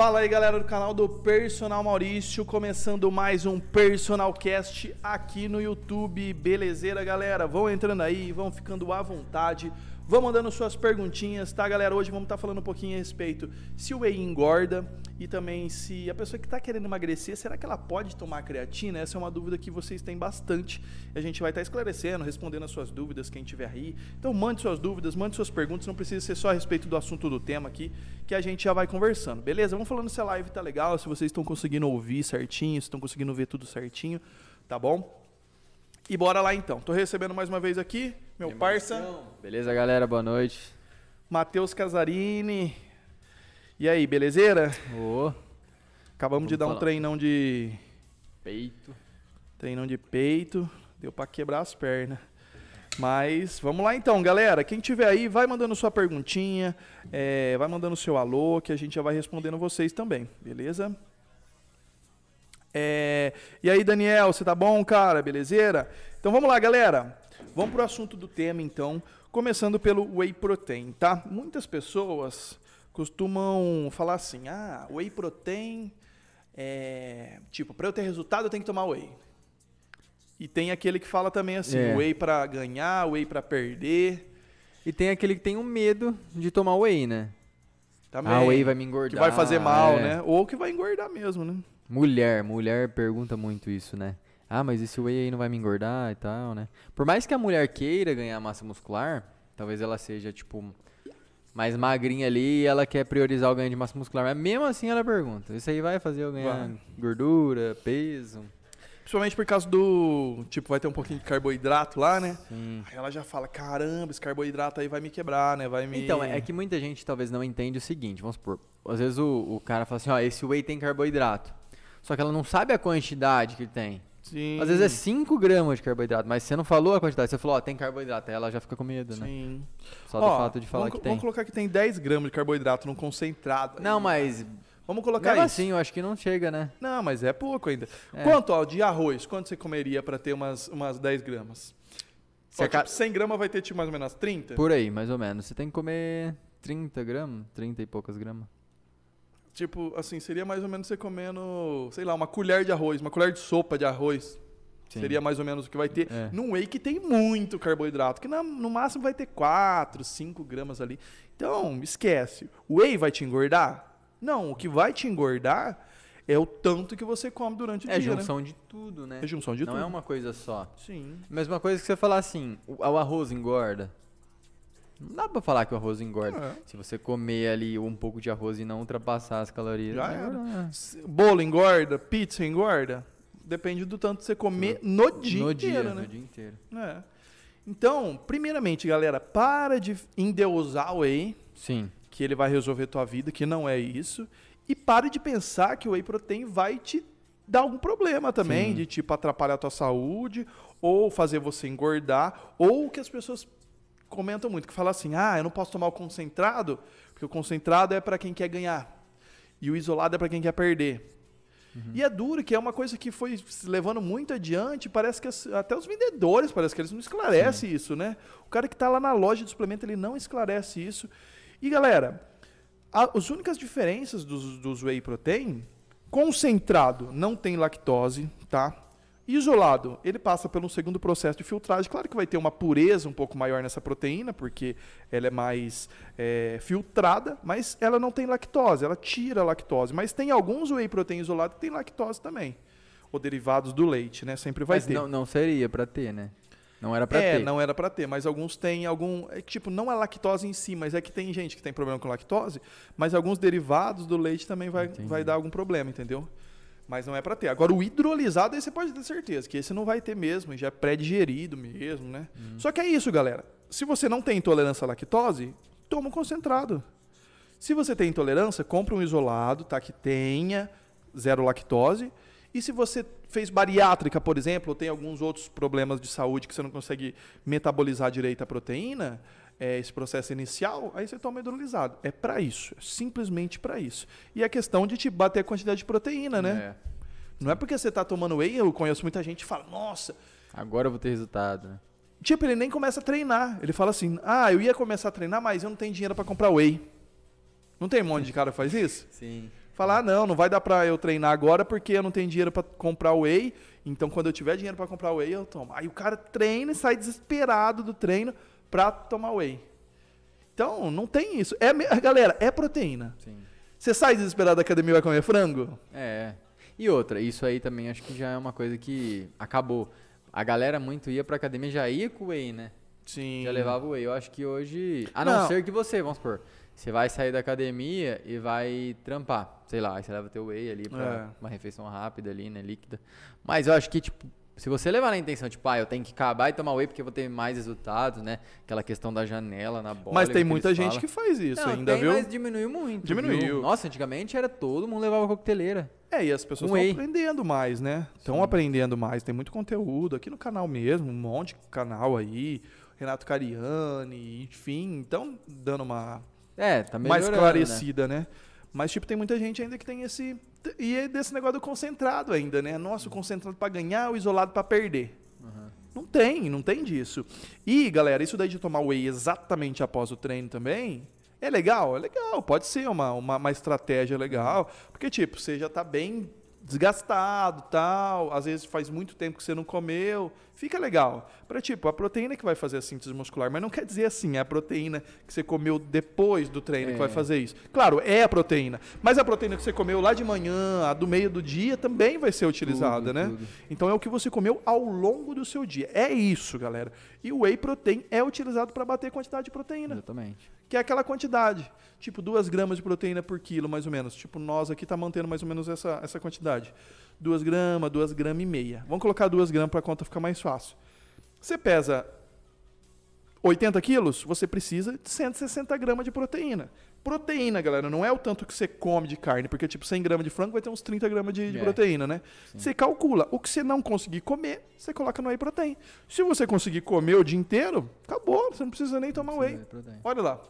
Fala aí, galera do canal do Personal Maurício, começando mais um Personal Cast aqui no YouTube. Belezeira, galera? Vão entrando aí, vão ficando à vontade. Vão mandando suas perguntinhas, tá, galera? Hoje vamos estar tá falando um pouquinho a respeito se o whey engorda e também se a pessoa que está querendo emagrecer, será que ela pode tomar creatina? Essa é uma dúvida que vocês têm bastante. A gente vai estar tá esclarecendo, respondendo as suas dúvidas, quem tiver aí. Então mande suas dúvidas, mande suas perguntas, não precisa ser só a respeito do assunto do tema aqui, que a gente já vai conversando, beleza? Vamos falando se a live tá legal, se vocês estão conseguindo ouvir certinho, se estão conseguindo ver tudo certinho, tá bom? E bora lá então. Tô recebendo mais uma vez aqui meu parça. Beleza, galera? Boa noite. Matheus Casarini. E aí, belezeira? Ô. Acabamos Vamos de dar falar. um treinão de. Peito. Treinão de peito. Deu para quebrar as pernas. Mas vamos lá então, galera. Quem tiver aí, vai mandando sua perguntinha, é, vai mandando seu alô, que a gente já vai respondendo vocês também, beleza? É, e aí, Daniel, você tá bom, cara? Belezeira? Então vamos lá, galera. Vamos pro assunto do tema, então. Começando pelo whey protein, tá? Muitas pessoas costumam falar assim: ah, whey protein, é, tipo, para eu ter resultado eu tenho que tomar whey. E tem aquele que fala também assim: é. whey para ganhar, whey para perder. E tem aquele que tem um medo de tomar whey, né? Também. Ah, whey vai me engordar. Que vai fazer mal, é. né? Ou que vai engordar mesmo, né? Mulher, mulher pergunta muito isso, né? Ah, mas esse whey aí não vai me engordar e tal, né? Por mais que a mulher queira ganhar massa muscular, talvez ela seja, tipo, mais magrinha ali e ela quer priorizar o ganho de massa muscular. Mas mesmo assim ela pergunta: Isso aí vai fazer eu ganhar vai. gordura, peso? Principalmente por causa do. Tipo, vai ter um pouquinho de carboidrato lá, né? Sim. Aí ela já fala: caramba, esse carboidrato aí vai me quebrar, né? Vai me. Então, é que muita gente talvez não entende o seguinte: vamos supor. Às vezes o, o cara fala assim: ó, esse whey tem carboidrato. Só que ela não sabe a quantidade que tem. Sim. Às vezes é 5 gramas de carboidrato, mas você não falou a quantidade, você falou, ó, tem carboidrato, aí ela já fica com medo, né? Sim. Só do ó, fato de falar vamos, que tem. Vamos colocar que tem 10 gramas de carboidrato num concentrado. Não, mas. Vamos colocar isso. assim, eu acho que não chega, né? Não, mas é pouco ainda. É. Quanto, ó, de arroz, quanto você comeria para ter umas, umas 10 gramas? Ó, tipo, 100 gramas vai ter tipo mais ou menos 30? Por aí, mais ou menos. Você tem que comer 30 gramas, 30 e poucas gramas. Tipo, assim, seria mais ou menos você comendo, sei lá, uma colher de arroz, uma colher de sopa de arroz. Sim. Seria mais ou menos o que vai ter. É. Num whey que tem muito carboidrato, que no máximo vai ter 4, 5 gramas ali. Então, esquece. O whey vai te engordar? Não, o que vai te engordar é o tanto que você come durante o é dia. É junção né? de tudo, né? É junção de Não tudo. Não é uma coisa só. Sim. Mesma coisa que você falar assim, o, o arroz engorda. Não dá pra falar que o arroz engorda. É. Se você comer ali um pouco de arroz e não ultrapassar as calorias. Já era. Bolo engorda, pizza engorda. Depende do tanto que você comer no dia no inteiro, dia, né? No dia inteiro. É. Então, primeiramente, galera, para de endeusar o whey. Sim. Que ele vai resolver tua vida, que não é isso. E pare de pensar que o whey protein vai te dar algum problema também, Sim. de tipo atrapalhar a tua saúde, ou fazer você engordar, ou que as pessoas comentam muito, que fala assim: "Ah, eu não posso tomar o concentrado, porque o concentrado é para quem quer ganhar e o isolado é para quem quer perder". Uhum. E é duro, que é uma coisa que foi se levando muito adiante. Parece que as, até os vendedores, parece que eles não esclarecem Sim. isso, né? O cara que está lá na loja de suplemento, ele não esclarece isso. E galera, a, as únicas diferenças dos, dos whey protein, concentrado não tem lactose, tá? Isolado, ele passa pelo segundo processo de filtragem. Claro que vai ter uma pureza um pouco maior nessa proteína, porque ela é mais é, filtrada, mas ela não tem lactose, ela tira a lactose. Mas tem alguns whey protein isolado que tem lactose também. Ou derivados do leite, né? Sempre vai mas ter. Não, não seria para ter, né? Não era para é, ter. É, não era para ter, mas alguns têm algum. É, tipo, não é lactose em si, mas é que tem gente que tem problema com lactose, mas alguns derivados do leite também vai, vai dar algum problema, entendeu? Mas não é para ter. Agora, o hidrolisado, aí você pode ter certeza que esse não vai ter mesmo, já é pré-digerido mesmo, né? Hum. Só que é isso, galera. Se você não tem intolerância à lactose, toma um concentrado. Se você tem intolerância, compra um isolado, tá? Que tenha zero lactose. E se você fez bariátrica, por exemplo, ou tem alguns outros problemas de saúde que você não consegue metabolizar direito a proteína, é, esse processo inicial, aí você toma hidrolisado. É para isso, é simplesmente para isso. E a questão de te bater a quantidade de proteína, né? É. Não é porque você está tomando whey, eu conheço muita gente que fala, nossa. Agora eu vou ter resultado, né? Tipo, ele nem começa a treinar. Ele fala assim, ah, eu ia começar a treinar, mas eu não tenho dinheiro para comprar whey. Não tem um monte de cara que faz isso? Sim. Falar, ah, não, não vai dar pra eu treinar agora porque eu não tenho dinheiro pra comprar whey. Então, quando eu tiver dinheiro pra comprar whey, eu tomo. Aí o cara treina e sai desesperado do treino pra tomar whey. Então, não tem isso. É, galera, é proteína. Sim. Você sai desesperado da academia e vai comer frango? É. E outra, isso aí também acho que já é uma coisa que acabou. A galera muito ia pra academia já ia com o whey, né? Sim. Já levava o whey. Eu acho que hoje. A não, Não. ser que você, vamos supor, você vai sair da academia e vai trampar. Sei lá, aí você leva teu whey ali pra É. uma refeição rápida ali, né? Líquida. Mas eu acho que, tipo, se você levar na intenção, tipo, ah, eu tenho que acabar e tomar whey porque eu vou ter mais resultados, né? Aquela questão da janela na bola. Mas tem muita gente falam. que faz isso Não, ainda, tem, viu? mas diminuiu muito. Diminuiu. viu? Nossa, antigamente era todo mundo levava coqueteleira. É, e as pessoas estão aprendendo mais, né? Estão aprendendo mais. Tem muito conteúdo aqui no canal mesmo, um monte de canal aí. Renato Cariani, enfim. Então, dando uma É, tá mais né? esclarecida, né? Mas, tipo, tem muita gente ainda que tem esse. E é desse negócio do concentrado ainda, né? Nossa, o concentrado pra ganhar, o isolado pra perder. Uhum. Não tem, não tem disso. E, galera, isso daí de tomar whey exatamente após o treino também. É legal? É legal. Pode ser uma, uma, uma estratégia legal. Porque, tipo, você já tá bem desgastado tal. Às vezes faz muito tempo que você não comeu. Fica legal. Pra, tipo, a proteína que vai fazer a síntese muscular. Mas não quer dizer assim, é a proteína que você comeu depois do treino que vai É. fazer isso. Claro, é a proteína. Mas a proteína que você comeu lá de manhã, a do meio do dia, também vai ser utilizada, Tudo, né? tudo. Então é o que você comeu ao longo do seu dia. É isso, galera. E o whey protein é utilizado para bater quantidade de proteína, Exatamente. Que é aquela quantidade, tipo 2 gramas de proteína por quilo, mais ou menos. Tipo, nós aqui tá mantendo mais ou menos essa, essa quantidade. 2 gramas, 2 gramas e meia. Vamos colocar 2 gramas para a conta ficar mais fácil. Você pesa 80 quilos, você precisa de 160 gramas de proteína. Proteína, galera, não é o tanto que você come de carne, porque tipo 100 gramas de frango vai ter uns 30 gramas de, de É. proteína, né? Sim. Você calcula. O que você não conseguir comer, você coloca no whey protein. Se você conseguir comer o dia inteiro, acabou, você não precisa nem tomar whey. Olha lá.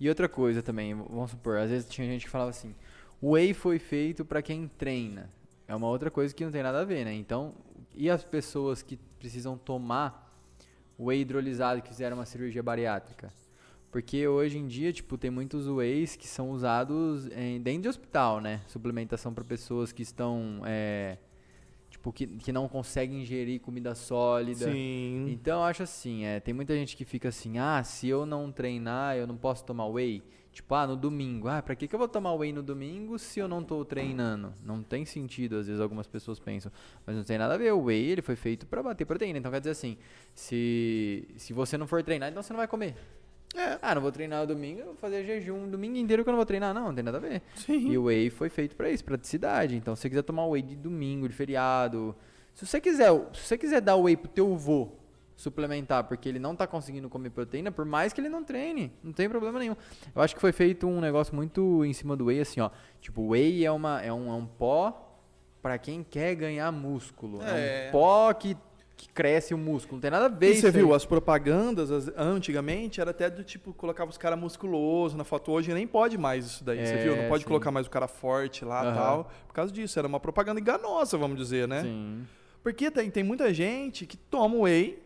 E outra coisa também, vamos supor, às vezes tinha gente que falava assim, o whey foi feito pra quem treina. É uma outra coisa que não tem nada a ver, né? Então, e as pessoas que precisam tomar whey hidrolisado que fizeram uma cirurgia bariátrica? Porque hoje em dia, tipo, tem muitos wheys que são usados em, dentro de hospital, né? Suplementação pra pessoas que estão, é, tipo, que, que não conseguem ingerir comida sólida. Sim. Então eu acho assim, é, tem muita gente que fica assim, ah, se eu não treinar, eu não posso tomar whey. Tipo, ah, no domingo. Ah, pra que, que eu vou tomar whey no domingo se eu não tô treinando? Não tem sentido, às vezes algumas pessoas pensam. Mas não tem nada a ver. O whey, ele foi feito pra bater proteína. Então quer dizer assim, se, se você não for treinar, então você não vai comer. É. Ah, não vou treinar domingo, eu vou fazer jejum domingo inteiro que eu não vou treinar. Não, não tem nada a ver. Sim. E o whey foi feito pra isso, praticidade. Então, se você quiser tomar whey de domingo, de feriado, se você quiser, se você quiser dar whey pro teu vô suplementar, porque ele não tá conseguindo comer proteína, por mais que ele não treine, não tem problema nenhum. Eu acho que foi feito um negócio muito em cima do whey, assim, ó. Tipo, whey é uma é um, é um pó pra quem quer ganhar músculo. É, É. um pó que, que cresce o músculo. Não tem nada a ver E você isso aí. viu, as propagandas as- antigamente era até do tipo, colocava os caras musculosos na foto. Hoje nem pode mais isso daí, você É, viu? Não pode sim. colocar mais o cara forte lá e Aham. tal. Por causa disso, era uma propaganda enganosa, vamos dizer, né? Sim. Porque tem, tem muita gente que toma whey,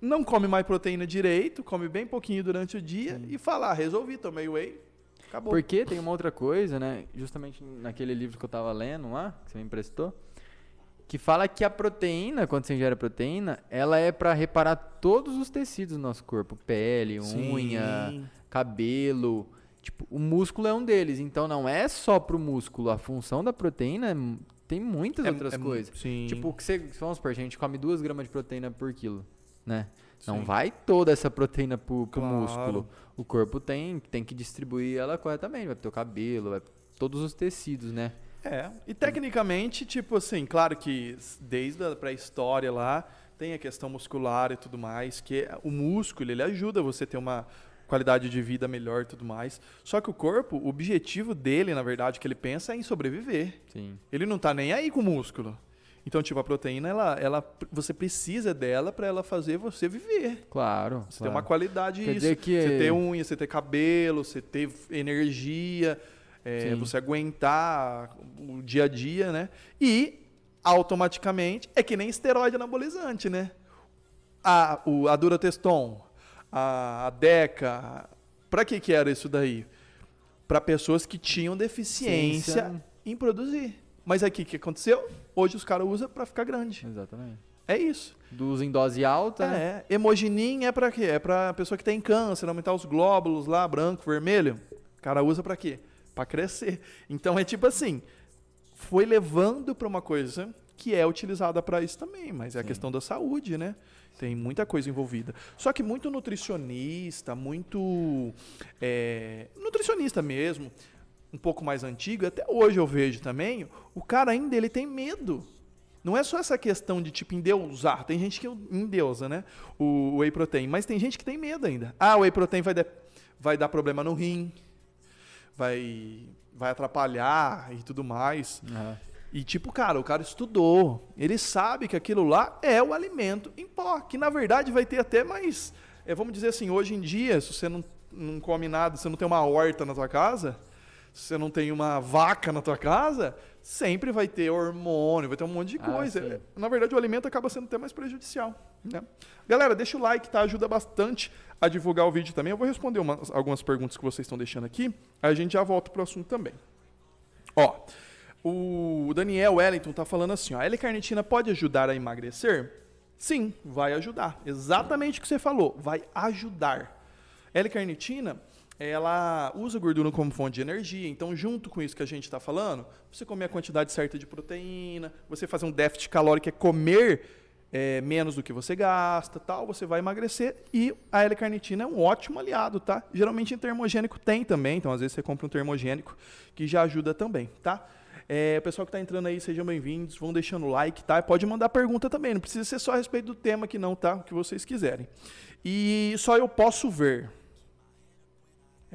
não come mais proteína direito, come bem pouquinho durante o dia e fala, ah, resolvi, tomei whey, acabou. Porque tem uma outra coisa, né? Justamente naquele livro que eu tava lendo lá, que você me emprestou, que fala que a proteína, quando você ingere proteína, ela é pra reparar todos os tecidos do nosso corpo, pele, Sim. unha, cabelo. Tipo, o músculo é um deles, então não é só pro músculo, a função da proteína é tem muitas É- outras é coisas. Sim. Tipo, que você, vamos supor, a gente come 2 gramas de proteína por quilo, né? Não Sim. vai toda essa proteína pro, pro Claro. músculo. O corpo tem, tem que distribuir ela corretamente. Vai pro teu cabelo, vai pro todos os tecidos, né? É, e tecnicamente, tipo assim, claro que desde a pré-história lá, tem a questão muscular e tudo mais, que o músculo, ele ajuda você a ter uma qualidade de vida melhor e tudo mais. Só que o corpo, o objetivo dele, na verdade, que ele pensa é em sobreviver. Sim. Ele não tá nem aí com o músculo. Então, tipo, a proteína, ela, ela, você precisa dela para ela fazer você viver. Claro. Você ter uma qualidade Quer isso. dizer que- Você ter unha, você ter cabelo, você ter energia, é, você aguentar o dia a dia, né? E automaticamente é que nem esteroide anabolizante, né? A, o, a Durateston, a, a Deca, pra que que era isso daí? para pessoas que tinham deficiência Ciência. em produzir. Mas aqui o que aconteceu? Hoje os caras usam para ficar grande. Exatamente. É isso. Dos em dose alta, né? É, hemogenin é para quê? É para pessoa que tem câncer, aumentar os glóbulos lá, branco, vermelho. O cara usa para quê? Para crescer. Então é tipo assim, foi levando para uma coisa que é utilizada para isso também, mas é a Sim. questão da saúde, né? Tem muita coisa envolvida. Só que muito nutricionista, muito é, nutricionista mesmo, um pouco mais antigo, até hoje eu vejo também, o cara ainda ele tem medo. Não é só essa questão de tipo endeusar. Tem gente que endeusa, né? O whey protein, mas tem gente que tem medo ainda. Ah, o whey protein vai, dar- vai dar problema no rim, vai vai atrapalhar e tudo mais. Aham. E tipo, cara, o cara estudou, ele sabe que aquilo lá é o alimento em pó, que na verdade vai ter até mais, é, vamos dizer assim, hoje em dia, se você não, não come nada, se você não tem uma horta na tua casa, se você não tem uma vaca na tua casa, sempre vai ter hormônio, vai ter um monte de Ah, coisa. É, Na verdade, o alimento acaba sendo até mais prejudicial. Né? Galera, deixa o like, tá? Ajuda bastante a divulgar o vídeo também. Eu vou responder umas- algumas perguntas que vocês estão deixando aqui, aí a gente já volta pro assunto também. Ó, o Daniel Wellington tá falando assim, ó, a L-carnitina pode ajudar a emagrecer? Sim, vai ajudar. Exatamente o que você falou, vai ajudar. L-carnitina, ela usa gordura como fonte de energia, então junto com isso que a gente está falando, você comer a quantidade certa de proteína, você fazer um déficit calórico, que é comer é, menos do que você gasta, tal, você vai emagrecer e a L-carnitina é um ótimo aliado, tá? Geralmente em termogênico tem também, então às vezes você compra um termogênico que já ajuda também, tá? É, pessoal que está entrando aí, sejam bem-vindos, vão deixando o like, tá? Pode mandar pergunta também, não precisa ser só a respeito do tema aqui não, tá? O que vocês quiserem. E só eu posso ver.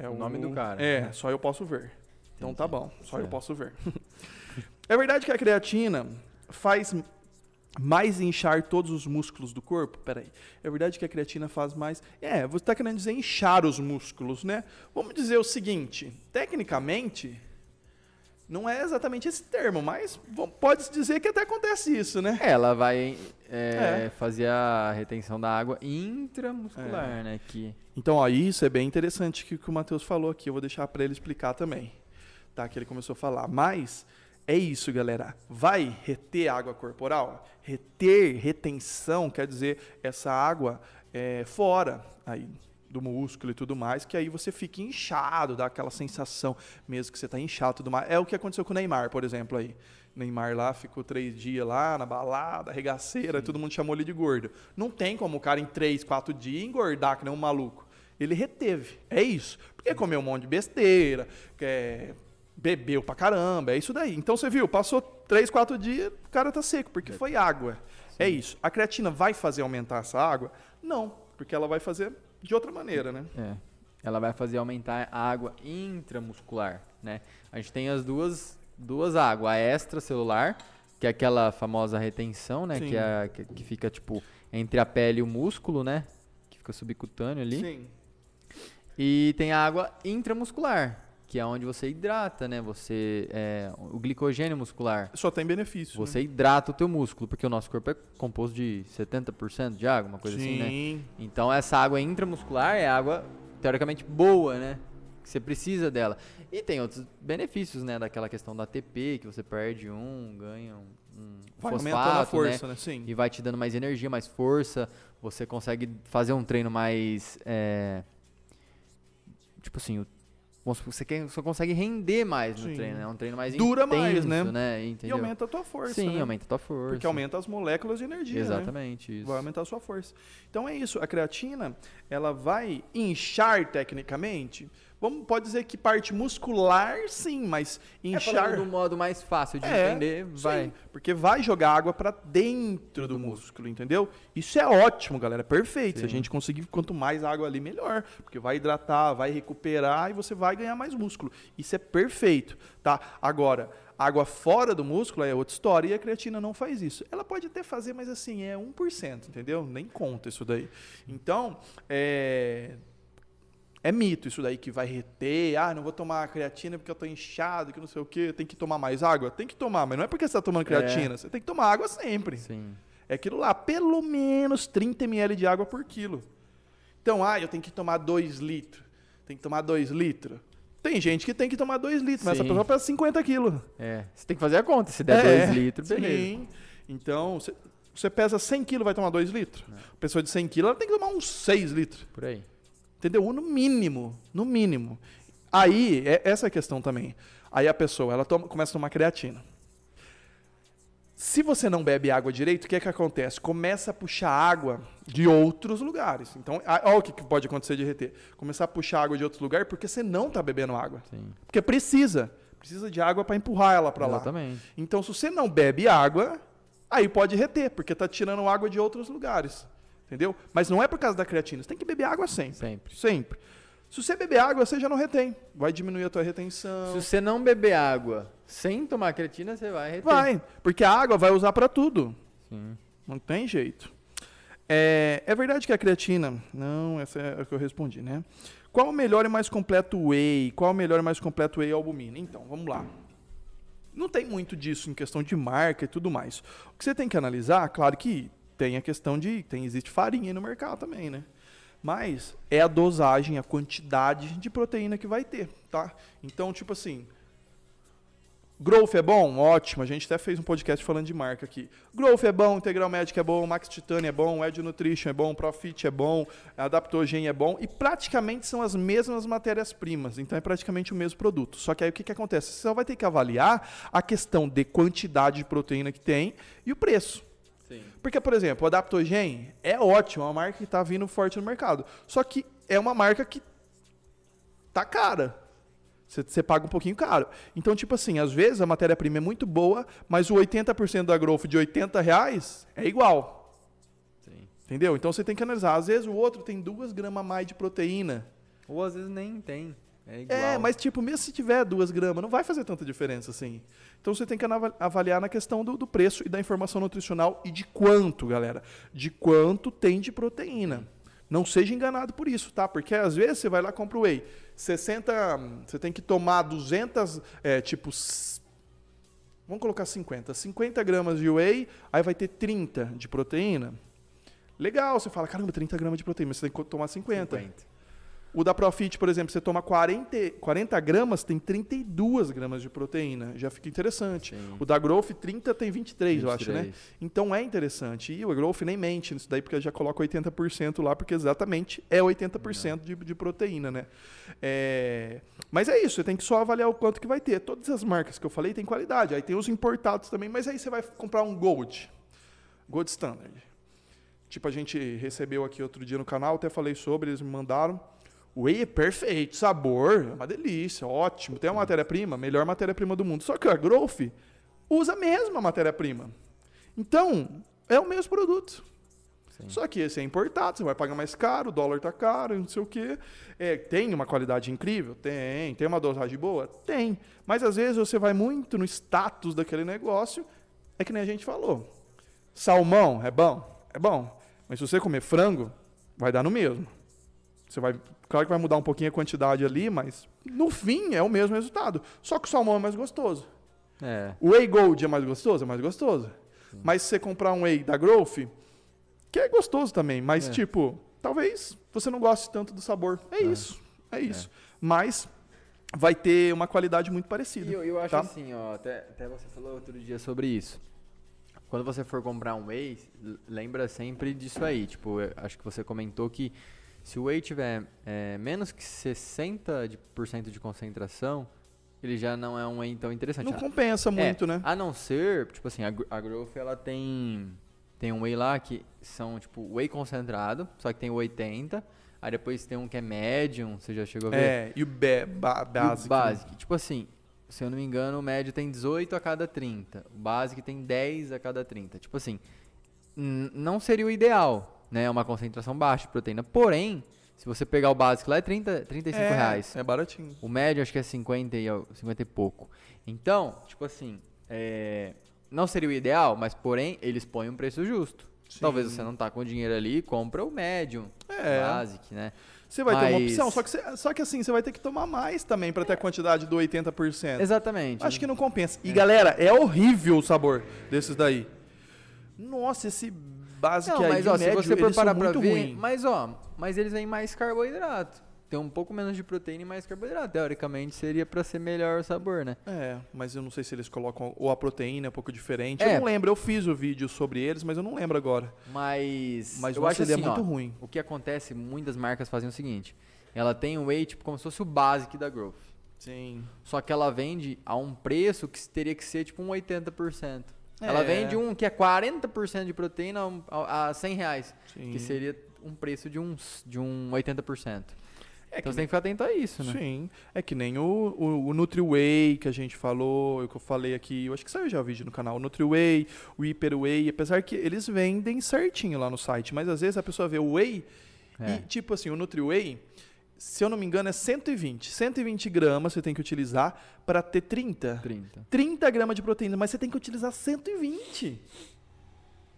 É O nome do cara. É, só eu posso ver. Então tá Entendi. bom, só eu Certo. posso ver. é verdade que a creatina faz mais inchar todos os músculos do corpo? Peraí. É verdade que a creatina faz mais. É, você está querendo dizer inchar os músculos, né? Vamos dizer o seguinte: tecnicamente, não é exatamente esse termo, mas pode-se dizer que até acontece isso, né? É, Ela vai é, É. fazer a retenção da água intramuscular, né? Que Então, ó, isso é bem interessante que, que o Matheus falou aqui. Eu vou deixar para ele explicar também. Tá? Que ele começou a falar. Mas é isso, galera. Vai reter água corporal? Reter, retenção, quer dizer essa água é, fora aí do músculo e tudo mais, que aí você fica inchado, dá aquela sensação mesmo que você tá inchado e tudo mais. É o que aconteceu com o Neymar, por exemplo, aí. Neymar lá ficou três dias lá na balada, regaceira, e todo mundo chamou ele de gordo. Não tem como o cara em três, quatro dias engordar que nem um maluco. Ele reteve. É isso. Porque comeu um monte de besteira, quer bebeu pra caramba, é isso daí. Então você viu, passou três, quatro dias, o cara tá seco, porque foi água. É isso. A creatina vai fazer aumentar essa água? Não, porque ela vai fazer de outra maneira, né? é, ela vai fazer aumentar a água intramuscular, né? A gente tem as duas, duas águas, a extracelular, que é aquela famosa retenção, né? Sim. Que, é, a- que, que fica, tipo, entre a pele e o músculo, né? Que fica subcutâneo ali. Sim. E tem a água intramuscular, que é onde você hidrata, né? Você, é, o glicogênio muscular. Só tem benefício. né? Você hidrata o teu músculo, porque o nosso corpo é composto de 70% de água, uma coisa assim, né? Sim. Então essa água intramuscular é água teoricamente boa, né? Que você precisa dela. E tem outros benefícios, né? Daquela questão da ATP, que você perde um, ganha um, um Vai fosfato, a né? força, né? Sim. E vai te dando mais energia, mais força. Você consegue fazer um treino mais. é, tipo assim, o- você, quer, você consegue render mais no Sim. treino, né? É um treino mais Dura mais, intenso, né? né? E aumenta a tua força, Sim, né? aumenta a tua força. Porque aumenta as moléculas de energia, né? Exatamente, isso. Vai aumentar a sua força. Então é isso. A creatina, ela vai inchar tecnicamente. Vamos, pode dizer que parte muscular, sim, mas É inchar. falando do modo mais fácil de É, entender, sim, vai. porque vai jogar água para dentro do músculo, entendeu? Isso é ótimo, galera, perfeito. Se a Sim. gente conseguir quanto mais água ali, melhor, porque vai hidratar, vai recuperar e você vai ganhar mais músculo. Isso é perfeito, tá? Agora, água fora do músculo é outra história e a creatina não faz isso. Ela pode até fazer, mas assim, é 1%, entendeu? Nem conta isso daí. Então, é é mito isso daí que vai reter, ah, não vou tomar creatina porque eu tô inchado, que não sei o quê, tem que tomar mais água? Tem que tomar, mas não é porque você tá tomando creatina, você tem que tomar água sempre. Sim. É aquilo lá, pelo menos 30 ml de água por quilo. Então, ah, eu tenho que tomar 2 litros. Tem que tomar 2 litros. Tem gente que tem que tomar 2 litros, mas essa Sim. pessoa pesa 50 quilos. É. Você tem que fazer a conta. Se der É, 2 litros, beleza. Sim. Então, você- você pesa 100 quilos, vai tomar 2 litros? A pessoa de 100 quilos, ela tem que tomar uns 6 litros. Por aí. Entendeu? No mínimo. No mínimo. Aí, é essa é a questão também. Aí a pessoa, ela toma- começa a tomar creatina. Se você não bebe água direito, o que é que acontece? Começa a puxar água de outros lugares. Então, olha o que pode acontecer de reter. Começar a puxar água de outros lugares porque você não está bebendo água. Sim. Porque precisa. Precisa de água para empurrar ela para lá. Exatamente. Então, se você não bebe água, aí pode reter, porque tá tirando água de outros lugares. Entendeu? Mas não é por causa da creatina. Você tem que beber água sempre. Sempre. Sempre. Se você beber água, você já não retém. Vai diminuir a tua retenção. Se você não beber água sem tomar creatina, você vai reter. Vai, porque a água vai usar para tudo. Sim. Não tem jeito. É, é verdade que a creatina. Não, essa é a que eu respondi, né? Qual o melhor e mais completo whey? Qual o melhor e mais completo whey albumina? Então, vamos lá. Não tem muito disso em questão de marca e tudo mais. O que você tem que analisar, claro que tem a questão de. Tem, existe farinha aí no mercado também, né? Mas é a dosagem, a quantidade de proteína que vai ter, tá? Então, tipo assim, Growth é bom? Ótimo. A gente até fez um podcast falando de marca aqui. Growth é bom, Integral Medic é bom, Max Titanium é bom, Ed Nutrition é bom, Profit é bom, Adaptogen é bom e praticamente são as mesmas matérias-primas. Então é praticamente o mesmo produto. Só que aí o que, que acontece? Você só vai ter que avaliar a questão de quantidade de proteína que tem e o preço. Sim. Porque, por exemplo, o Adaptogen é ótimo, é uma marca que está vindo forte no mercado. Só que é uma marca que tá cara. Você, você paga um pouquinho caro. Então, tipo assim, às vezes a matéria-prima é muito boa, mas o 80% da Growth de 80 reais é igual. Sim. Entendeu? Então você tem que analisar. Às vezes o outro tem 2 gramas a mais de proteína. Ou às vezes nem tem. É igual. É, mas tipo, mesmo se tiver 2 gramas, não vai fazer tanta diferença assim. Então você tem que avaliar na questão do, do preço e da informação nutricional e de quanto, galera. De quanto tem de proteína. Não seja enganado por isso, tá? Porque às vezes você vai lá e compra o whey. 60, hum, você tem que tomar 200, é, tipo, vamos colocar 50. 50 gramas de whey, aí vai ter 30 de proteína. Legal, você fala, caramba, 30 gramas de proteína, mas você tem que tomar 50. 50. O da Profit, por exemplo, você toma 40, 40 gramas, tem 32 gramas de proteína. Já fica interessante. Sim. O da Growth, 30 tem 23, eu acho, né? 23. Então é interessante. E o Growth nem mente nisso daí, porque já coloca 80% lá, porque exatamente é 80% de, de proteína, né? É, Mas é isso, você tem que só avaliar o quanto que vai ter. Todas as marcas que eu falei têm qualidade. Aí tem os importados também, mas aí você vai comprar um Gold. Gold Standard. Tipo, a gente recebeu aqui outro dia no canal, até falei sobre, eles me mandaram. O whey é perfeito, sabor, é uma delícia, ótimo. Tem a matéria-prima, melhor matéria-prima do mundo. Só que a Growth usa a mesma matéria-prima. Então, é o mesmo produto. Sim. Só que esse é importado, você vai pagar mais caro, o dólar tá caro, não sei o quê. É, tem uma qualidade incrível? Tem. Tem uma dosagem boa? Tem. Mas às vezes você vai muito no status daquele negócio, é que nem a gente falou. Salmão é bom? É bom. Mas se você comer frango, vai dar no mesmo. Você vai, claro que vai mudar um pouquinho a quantidade ali, mas no fim é o mesmo resultado. Só que o salmão é mais gostoso. É. O Whey Gold é mais gostoso? É mais gostoso. Mas se você comprar um Whey da Growth, que é gostoso também, mas É. tipo, talvez você não goste tanto do sabor. É, isso. É isso. Mas vai ter uma qualidade muito parecida. E eu, eu acho tá? assim, ó, até, até você falou outro dia sobre isso. Quando você for comprar um whey, lembra sempre disso aí. Tipo, acho que você comentou que se o whey tiver é, menos que 60% de, concentração, ele já não é um whey tão interessante. Não Ah, compensa é, muito, né? A não ser, tipo assim, a, a Growth ela tem tem um whey lá que são tipo whey concentrado, só que tem o 80, aí depois tem um que é medium, você já chegou a ver? É, e o be, ba, E o básico. Basic. Tipo assim, se eu não me engano, o médio tem 18 a cada 30. O Basic tem 10 a cada 30. Tipo assim, não seria o ideal, né? Uma concentração baixa de proteína. Porém, se você pegar o Basic lá é 30, 35 é, reais. É baratinho. O médio acho que é 50 e, al- 50 e pouco. Então, tipo assim, é, não seria o ideal, mas porém, eles põem um preço justo. Sim. Talvez você não tá com dinheiro ali, compra o médium, É. basic, né? Você vai ter uma Mas- opção, só que, você- só que assim, você vai ter que tomar mais também para ter a quantidade do 80%. Exatamente. Acho que não compensa. E galera, é horrível o sabor desses daí. Nossa, esse básico Não, mas ó, se médio, você for eles são parar pra muito ver, ruim. mas ó, mas eles vêm mais carboidrato. ter um pouco menos de proteína e mais carboidrato. Teoricamente seria para ser melhor o sabor, né? É, mas eu não sei se eles colocam ou a proteína é um pouco diferente. É. Eu não lembro, eu fiz o vídeo sobre eles, mas eu não lembro agora. Mas, Mas eu o acho CD assim, é muito ó, ruim. O que acontece, muitas marcas fazem o seguinte: ela tem o whey tipo como se fosse o basic da Growth. Sim. Só que ela vende a um preço que teria que ser tipo um 80%. Ela É. vende um que é 40% de proteína a a a 100 reais. Sim. Que seria um preço de um, de um 80%. É então você tem que ficar atento a isso, né? Sim. É que nem o, o, o NutriWay que a gente falou, que eu falei aqui, eu acho que saiu já o vídeo no canal. O NutriWay, o HyperWay, apesar que eles vendem certinho lá no site, mas às vezes a pessoa vê o Whey É. e, tipo assim, o NutriWay, se eu não me engano, é 120. 120 gramas você tem que utilizar para ter 30. 30. 30 gramas de proteína, mas você tem que utilizar 120.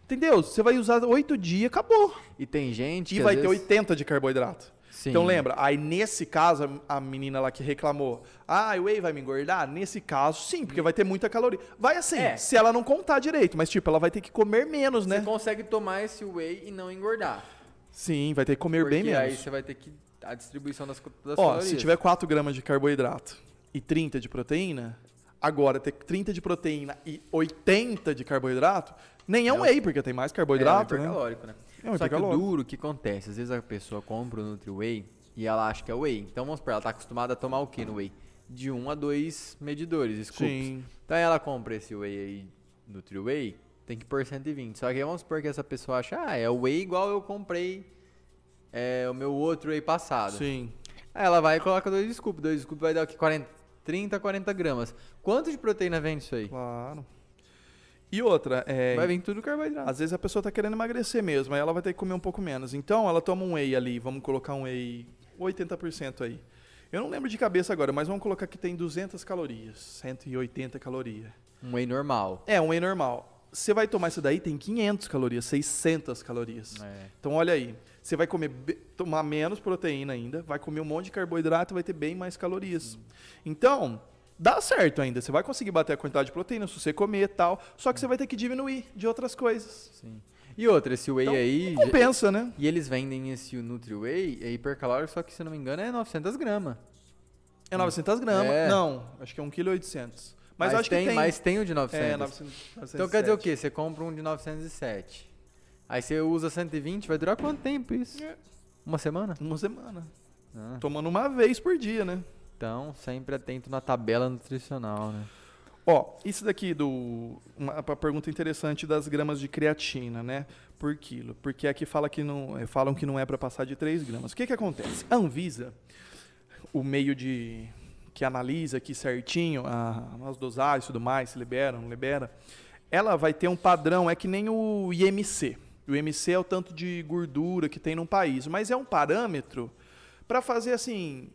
Entendeu? Você vai usar 8 dias, acabou. E tem gente E vai às ter vezes... 80 de carboidrato. Sim. Então lembra, aí nesse caso, a menina lá que reclamou, ah, o whey vai me engordar? Nesse caso, sim, porque vai ter muita caloria. Vai assim, É. se ela não contar direito, mas tipo, ela vai ter que comer menos, Você né? consegue tomar esse whey e não engordar. Sim, vai ter que comer porque bem menos. aí você vai ter que... A distribuição das, das Ó, calorias. se tiver 4 gramas de carboidrato e 30 de proteína, agora ter 30 de proteína e 80 de carboidrato, nem é um É o- whey, porque tem mais carboidrato, é um né? hipercalórico, né? É um Só que o hipercalórico. duro, que acontece? Às vezes a pessoa compra o Nutri-Whey e ela acha que é whey. Então vamos supor, ela tá acostumada a tomar o que no whey? De 1 a 2 medidores, scoops. Sim. Então ela compra esse whey aí, Nutri-Whey, tem que pôr 120. Só que aí vamos supor que essa pessoa acha, ah, é o whey igual eu comprei é, o meu outro whey passado. Sim. Aí ela vai e coloca dois scoops. Dois scoops vai dar o que? 40, 30, 40 gramas. Quanto de proteína vende isso aí? Claro. E outra, é, Vai vir tudo carboidrato. Às vezes a pessoa tá querendo emagrecer mesmo, aí ela vai ter que comer um pouco menos. Então ela toma um whey ali, vamos colocar um whey 80% aí. Eu não lembro de cabeça agora, mas vamos colocar que tem 200 calorias, 180 calorias. Um whey normal. É, um whey normal. Você vai tomar isso daí, tem 500 calorias, 600 calorias. É. Então olha aí, você vai comer tomar menos proteína ainda, vai comer um monte de carboidrato, vai ter bem mais calorias. Então, dá certo ainda, você vai conseguir bater a quantidade de proteína se você comer e tal, só que você vai ter que diminuir de outras coisas. Sim. E outra, esse whey Então, aí. Compensa, né? E eles vendem esse Nutri-Whey, é hipercalórico, só que se não me engano é 900 gramas. É 900 gramas. É. Não, acho que é 1,8 kg. Mas, eu acho tem, que tem. Mas tem o de 900. É, 900, 907. Então quer dizer o quê? Você compra um de 907. Aí você usa 120, vai durar quanto tempo isso? É. Uma semana? Uma semana. Ah, Tomando uma vez por dia, né? então, sempre atento na tabela nutricional, né? Ó, isso daqui do. Uma, uma pergunta interessante das gramas de creatina, né? Por quilo. Porque aqui fala que não, eh, falam que não é para passar de 3 gramas. O que, que acontece? A Anvisa, o meio de. Que analisa aqui certinho a, as dosagens e tudo mais, se libera, não libera, ela vai ter um padrão, é que nem o IMC. O IMC é o tanto de gordura que tem num país, mas é um parâmetro para fazer assim,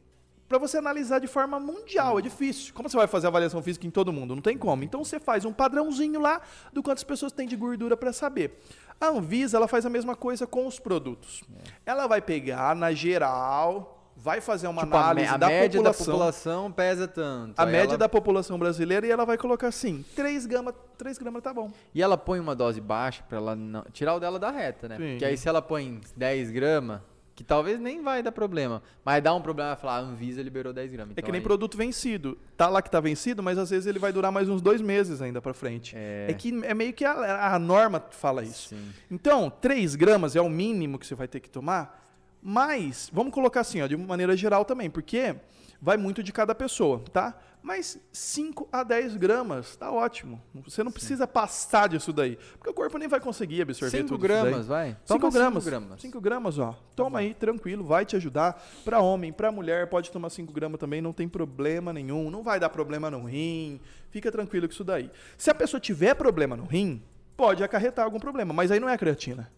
para você analisar de forma mundial, é difícil. Como você vai fazer avaliação física em todo mundo? Não tem como. Então você faz um padrãozinho lá do quantas pessoas têm de gordura para saber. A Anvisa, ela faz a mesma coisa com os produtos. Ela vai pegar na geral, vai fazer uma Tipo, análise a da média população, da população pesa tanto. a média ela- da população brasileira e ela vai colocar assim, 3 gramas, 3 gramas tá bom. E ela põe uma dose baixa pra ela não... tirar o dela da reta, né? Sim. Porque aí se ela põe 10 gramas, que talvez nem vai dar problema, mas dá um problema falar, a Anvisa liberou 10 gramas. É Então que nem aí- produto vencido. Tá lá que tá vencido, mas às vezes ele vai durar mais uns dois meses ainda para frente. É. É que é meio que a, a norma fala isso. Sim. Então, 3 gramas é o mínimo que você vai ter que tomar, mas, vamos colocar assim, ó, de maneira geral também, porque vai muito de cada pessoa, tá? Mas 5 a 10 gramas, tá ótimo. Você não precisa passar disso daí, porque o corpo nem vai conseguir absorver 5 tudo isso daí. gramas, vai? 5 Toma cinco gramas. gramas. 5 gramas, ó. Toma aí, tranquilo, vai te ajudar. Pra homem, pra mulher, pode tomar 5 gramas também, não tem problema nenhum. Não vai dar problema no rim. Fica tranquilo com isso daí. Se a pessoa tiver problema no rim, pode acarretar algum problema, mas aí não é a creatina.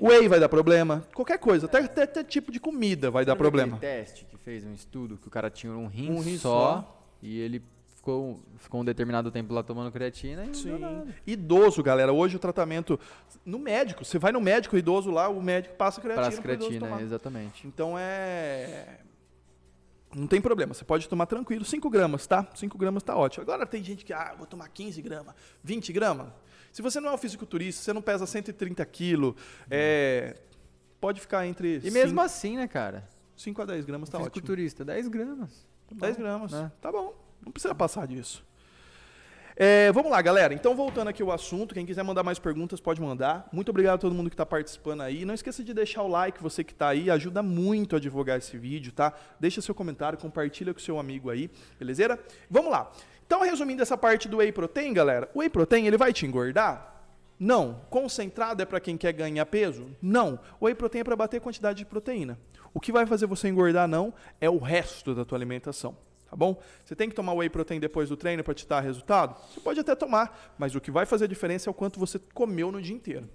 Whey vai dar problema, qualquer coisa, até, até, até tipo de comida vai dar Lembra aquele problema. teste que fez um estudo que o cara tinha um rim, Um rim só, só. e ele ficou, ficou um determinado tempo lá tomando creatina e Sim. Idoso, galera, hoje o tratamento no médico, você vai no médico idoso lá, o médico passa creatina idoso creatina, tomar. exatamente. Então é. Não tem problema, você pode tomar tranquilo. 5 gramas, tá? 5 gramas tá ótimo. Agora tem gente que, ah, vou tomar 15 gramas, 20 gramas. Se você não é um fisiculturista, você não pesa 130 quilos, é, pode ficar entre. E mesmo cinco- assim, né, cara? 5 a 10 gramas tá ótimo. Fisiculturista, 10 gramas. Tá 10 bom, gramas. né? Tá bom. Não precisa passar disso. É, vamos lá, galera. Então, voltando aqui ao assunto, quem quiser mandar mais perguntas, pode mandar. Muito obrigado a todo mundo que está participando aí. Não esqueça de deixar o like, você que está aí, ajuda muito a divulgar esse vídeo, tá? Deixa seu comentário, compartilha com seu amigo aí, beleza? Vamos lá. Então, resumindo essa parte do whey protein, galera, o whey protein ele vai te engordar? Não. Concentrado é para quem quer ganhar peso? Não. O whey protein é para bater quantidade de proteína. O que vai fazer você engordar não é o resto da tua alimentação. Tá bom? Você tem que tomar whey protein depois do treino para te dar resultado? Você pode até tomar, mas o que vai fazer diferença é o quanto você comeu no dia inteiro.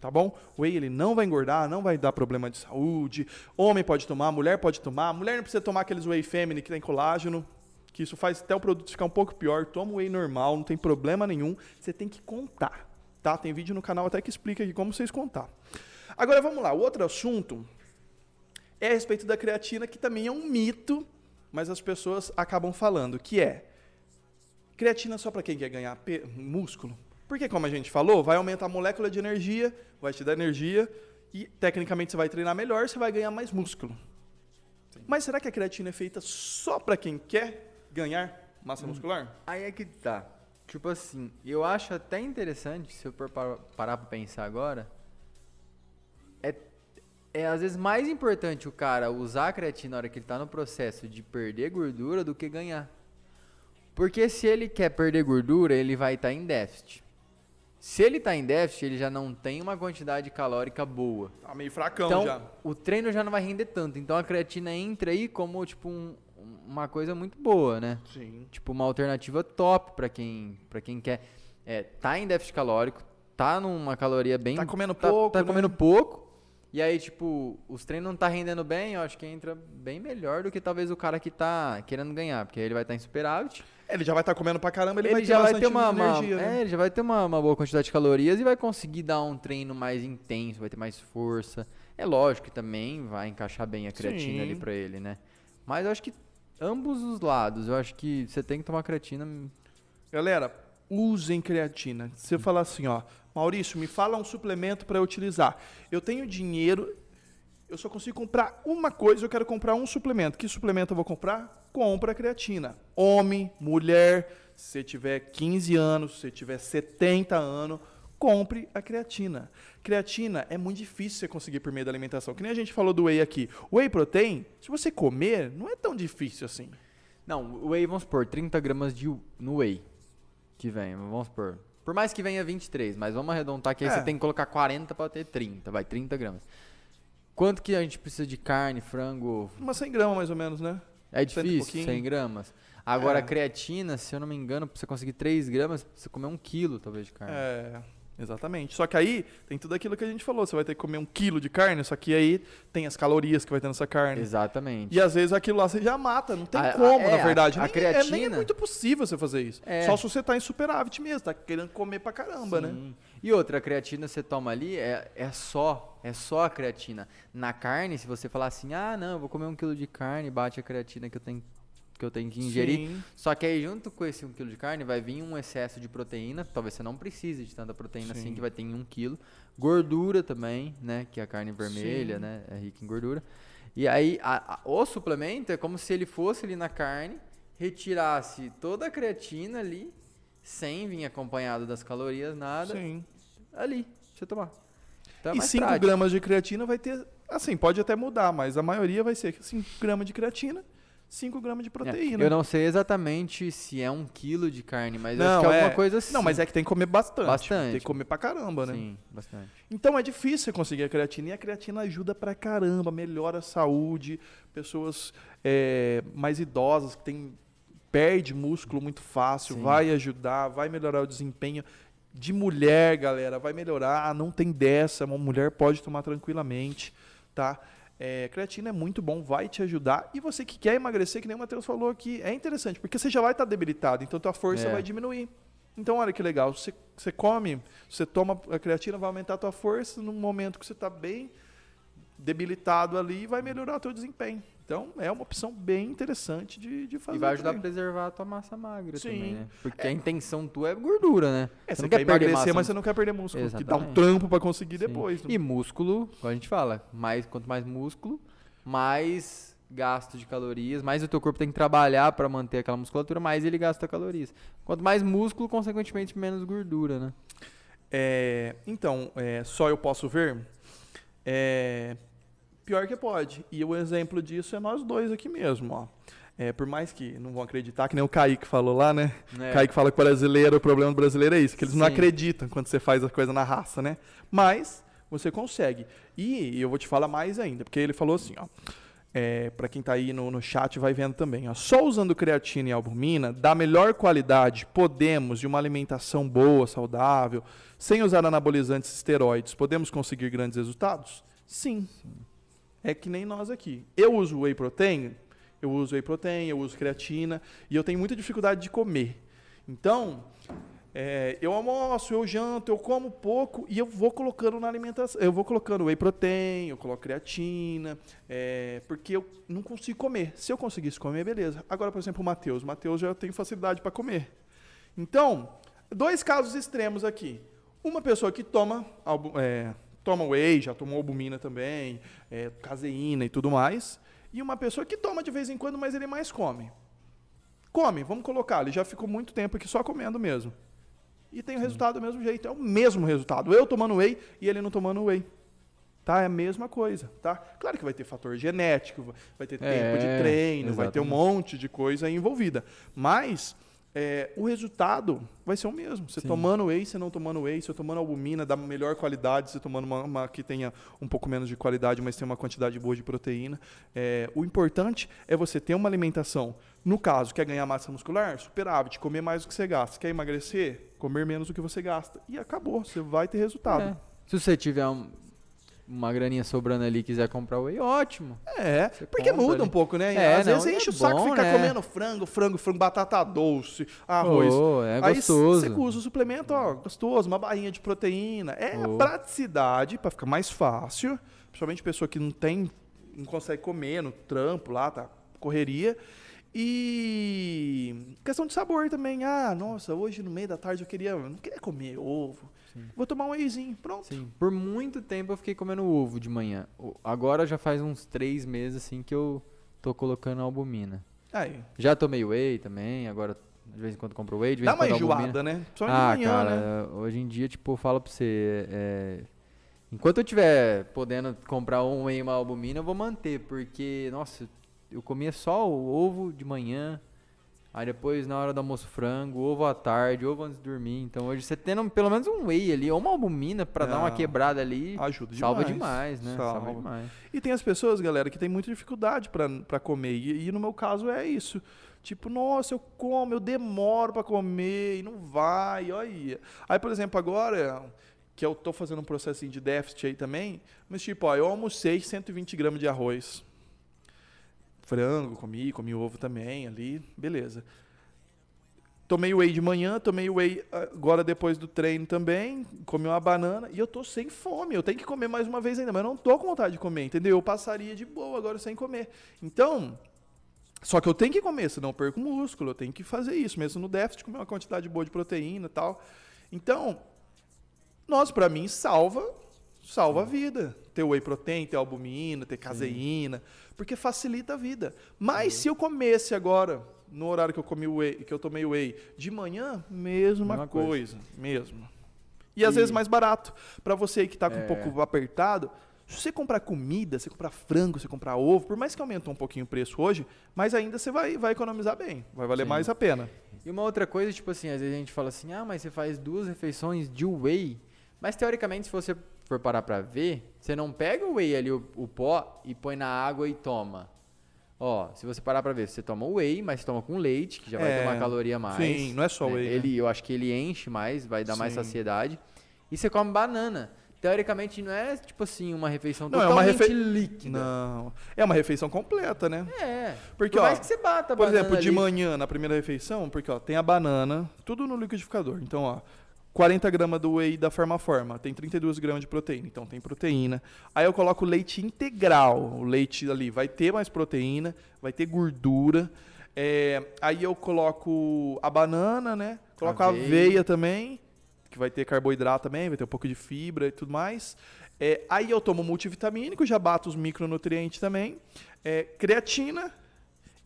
Tá bom? Whey ele não vai engordar, não vai dar problema de saúde. Homem pode tomar, mulher pode tomar. Mulher não precisa tomar aqueles whey feminine que tem colágeno, que isso faz até o produto ficar um pouco pior. Toma whey normal, não tem problema nenhum. Você tem que contar, tá? Tem vídeo no canal até que explica aqui como vocês contar. Agora vamos lá, o outro assunto é a respeito da creatina, que também é um mito mas as pessoas acabam falando, que é creatina só para quem quer ganhar músculo. Porque, como a gente falou, vai aumentar a molécula de energia, vai te dar energia, e tecnicamente você vai treinar melhor, você vai ganhar mais músculo. Sim. Mas será que a creatina é feita só para quem quer ganhar massa hum. muscular? Aí é que tá. Tipo assim, eu acho até interessante, se eu parar para pensar agora, é às vezes mais importante o cara usar a creatina na hora que ele está no processo de perder gordura do que ganhar. Porque se ele quer perder gordura, ele vai estar tá em déficit. Se ele está em déficit, ele já não tem uma quantidade calórica boa. Tá meio fracão então, já. O treino já não vai render tanto. Então a creatina entra aí como tipo um, uma coisa muito boa, né? Sim. Tipo uma alternativa top para quem, para quem quer é, tá em déficit calórico, tá numa caloria bem Tá comendo tá, pouco, tá né? comendo pouco e aí, tipo, os treinos não tá rendendo bem, eu acho que entra bem melhor do que talvez o cara que tá querendo ganhar, porque aí ele vai estar tá em superávit. Ele já vai estar tá comendo pra caramba, ele, ele vai já vai ter uma, energia, uma né? É, ele já vai ter uma, uma boa quantidade de calorias e vai conseguir dar um treino mais intenso, vai ter mais força. É lógico que também vai encaixar bem a creatina Sim. ali pra ele, né? Mas eu acho que ambos os lados, eu acho que você tem que tomar creatina. Galera, usem creatina. Se você falar assim, ó, Maurício, me fala um suplemento para eu utilizar. Eu tenho dinheiro, eu só consigo comprar uma coisa, eu quero comprar um suplemento. Que suplemento eu vou comprar? Compra creatina. Homem, mulher, se tiver 15 anos, se tiver 70 anos, compre a creatina. Creatina é muito difícil você conseguir por meio da alimentação. Que nem a gente falou do whey aqui. Whey protein, se você comer, não é tão difícil assim. Não, whey, vamos supor, 30 gramas de, no whey que vem, vamos supor. Por mais que venha 23, mas vamos arredondar que aí é. você tem que colocar 40 para ter 30, vai, 30 gramas. Quanto que a gente precisa de carne, frango? Umas 100 gramas mais ou menos, né? É difícil, 100 gramas. Agora, é. creatina, se eu não me engano, pra você conseguir 3 gramas, você comer um quilo, talvez, de carne. É. Exatamente. Só que aí tem tudo aquilo que a gente falou. Você vai ter que comer um quilo de carne, só que aí tem as calorias que vai ter nessa carne. Exatamente. E às vezes aquilo lá você já mata. Não tem a, como, é, na verdade. A, a nem, creatina... é, nem é muito possível você fazer isso. É. Só se você tá em superávit mesmo, tá querendo comer pra caramba, né? Sim. né? E outra, a creatina você toma ali, é, é só, é só a creatina. Na carne, se você falar assim, ah, não, eu vou comer um quilo de carne, bate a creatina que eu tenho que eu tenho que ingerir. Sim. Só que aí, junto com esse 1 kg de carne, vai vir um excesso de proteína. Talvez você não precise de tanta proteína Sim. assim, que vai ter em 1 kg. Gordura também, né? Que é a carne vermelha, Sim. né? É rica em gordura. E aí, a, a, o suplemento é como se ele fosse ali na carne, retirasse toda a creatina ali, sem vir acompanhado das calorias, nada. Sim. Ali, você tomar. Então é e 5 gramas de creatina vai ter. Assim, pode até mudar, mas a maioria vai ser 5 gramas de creatina 5 gramas de é, proteína. É, eu não sei exatamente se é um quilo de carne, mas não, acho que é alguma coisa assim. Não, mas é que tem que comer bastante. Bastante. Tem que comer pra caramba, né? Sim, bastante. Então é difícil você conseguir a creatina. E a creatina ajuda pra caramba, melhora a saúde. Pessoas é, mais idosas que tem, perde músculo muito fácil, Sim. vai ajudar, vai melhorar o desempenho. De mulher, galera, vai melhorar. Não tem dessa. Uma mulher pode tomar tranquilamente, tá? É, creatina é muito bom, vai te ajudar. E você que quer emagrecer, que nem o Matheus falou aqui, é interessante, porque você já vai estar tá debilitado, então tua força é. vai diminuir. Então, olha que legal, você, você come, você toma a creatina, vai aumentar a tua força no momento que você está bem debilitado ali, vai melhorar o teu desempenho. Então, é uma opção bem interessante de, de fazer. E vai ajudar a preservar a tua massa magra Sim. também, né? Porque é. a intenção tua é gordura, né? É, você, você não quer, emagrecer, massa, mas você não quer perder músculo. Exatamente. Que dá um trampo para conseguir Sim. depois. E músculo, como a gente fala, mais, quanto mais músculo, mais gasto de calorias, mais o teu corpo tem que trabalhar para manter aquela musculatura, mais ele gasta calorias. Quanto mais músculo, consequentemente menos gordura, né? É, então, é, só eu posso ver? É, pior que pode. E o exemplo disso é nós dois aqui mesmo, ó. É, por mais que não vão acreditar, que nem o Kaique falou lá, né? É. Kaique fala que o brasileiro, o problema do brasileiro é isso, que eles Sim. não acreditam quando você faz a coisa na raça, né? Mas você consegue. E eu vou te falar mais ainda, porque ele falou assim, ó. É, para quem está aí no, no chat vai vendo também. Ó. Só usando creatina e albumina, da melhor qualidade, podemos, de uma alimentação boa, saudável, sem usar anabolizantes esteroides, podemos conseguir grandes resultados? Sim. É que nem nós aqui. Eu uso whey protein, eu uso whey protein, eu uso creatina, e eu tenho muita dificuldade de comer. Então, é, eu almoço, eu janto, eu como pouco e eu vou colocando na alimentação. Eu vou colocando whey protein, eu coloco creatina, é, porque eu não consigo comer. Se eu conseguisse comer, beleza. Agora, por exemplo, o Matheus. O Matheus já tem facilidade para comer. Então, dois casos extremos aqui. Uma pessoa que toma, é, toma whey, já tomou albumina também, é, caseína e tudo mais. E uma pessoa que toma de vez em quando, mas ele mais come. Come, vamos colocar. Ele já ficou muito tempo aqui só comendo mesmo e tem o resultado do mesmo jeito. É o mesmo resultado. Eu tomando whey e ele não tomando whey. Tá? É a mesma coisa, tá? Claro que vai ter fator genético, vai ter é, tempo de treino, exatamente. vai ter um monte de coisa envolvida. Mas é, o resultado vai ser o mesmo. Você Sim. tomando whey, você não tomando whey, você tomando albumina da melhor qualidade, você tomando uma, uma, que tenha um pouco menos de qualidade, mas tem uma quantidade boa de proteína. É, o importante é você ter uma alimentação. No caso, quer ganhar massa muscular? Superávit, comer mais do que você gasta. Quer emagrecer? Comer menos do que você gasta. E acabou, você vai ter resultado. É. Se você tiver um, uma graninha sobrando ali e quiser comprar whey, ótimo. É, Você porque muda ali. um pouco, né? É, Às não, vezes enche é o saco bom, ficar né? comendo frango, frango, frango, batata doce, arroz. Oh, é gostoso. Aí você usa o suplemento, ó, gostoso, uma barrinha de proteína. É oh. praticidade para ficar mais fácil, principalmente pessoa que não tem, não consegue comer no trampo lá, tá? Correria. E questão de sabor também. Ah, nossa, hoje no meio da tarde eu queria, não queria comer ovo. Sim. Vou tomar um wheyzinho, pronto. Sim. Por muito tempo eu fiquei comendo ovo de manhã. Agora já faz uns três meses assim que eu tô colocando albumina. Aí. Já tomei whey também, agora de vez em quando compro whey, de vez Dá em quando uma enjoada, né? Só ah, manhã, cara, né? hoje em dia, tipo, eu falo pra você, é, enquanto eu tiver podendo comprar um whey e uma albumina, eu vou manter, porque, nossa, eu comia só o ovo de manhã, Aí depois, na hora do almoço, frango, ovo à tarde, ovo antes de dormir. Então hoje você tendo pelo menos um whey ali, ou uma albumina para é, dar uma é. quebrada ali. Ajuda demais. Salva demais, né? Salva. salva demais. E tem as pessoas, galera, que tem muita dificuldade para comer. E, e, no meu caso é isso. Tipo, nossa, eu como, eu demoro para comer e não vai, olha. Aí, por exemplo, agora que eu tô fazendo um processinho de déficit aí também, mas tipo, ó, eu almocei 120 gramas de arroz frango, comi, comi ovo também ali, beleza. Tomei whey de manhã, tomei whey agora depois do treino também, comi uma banana e eu tô sem fome. Eu tenho que comer mais uma vez ainda, mas eu não tô com vontade de comer, entendeu? Eu passaria de boa agora sem comer. Então, só que eu tenho que comer, senão eu perco músculo, eu tenho que fazer isso, mesmo no déficit, comer uma quantidade boa de proteína e tal. Então, nós, para mim, salva salva a vida. Ter whey protein, ter albumina, ter caseína. Sim porque facilita a vida. Mas uhum. se eu comesse agora, no horário que eu comi whey, que eu tomei whey, de manhã, mesma, mesma coisa, coisa, mesmo. E, e, às vezes mais barato. Para você que está com é. um pouco apertado, se você comprar comida, você comprar frango, você comprar ovo, por mais que aumentou um pouquinho o preço hoje, mas ainda você vai, vai economizar bem, vai valer Sim. mais a pena. E uma outra coisa, tipo assim, às vezes a gente fala assim, ah, mas você faz duas refeições de whey, mas teoricamente se você for parar pra ver, você não pega o whey ali, o, o pó, e põe na água e toma. Ó, se você parar pra ver, você toma o whey, mas toma com leite, que já vai ter uma é, caloria mais. Sim, não é só né? whey. Ele, né? Eu acho que ele enche mais, vai dar sim. mais saciedade. E você come banana. Teoricamente não é tipo assim uma refeição não, totalmente é uma refe... líquida. Não, é uma refeição completa, né? É. Porque por mais ó, que você bata a Por exemplo, ali. de manhã na primeira refeição, porque ó, tem a banana, tudo no liquidificador. Então, ó, 40 gramas do whey da Forma, tem 32 gramas de proteína, então tem proteína. Aí eu coloco leite integral, o leite ali vai ter mais proteína, vai ter gordura. É, aí eu coloco a banana, né? Coloco aveia, a aveia também. que vai ter carboidrato também, vai ter um pouco de fibra e tudo mais. É, aí eu tomo multivitamínico, já bato os micronutrientes também. É, creatina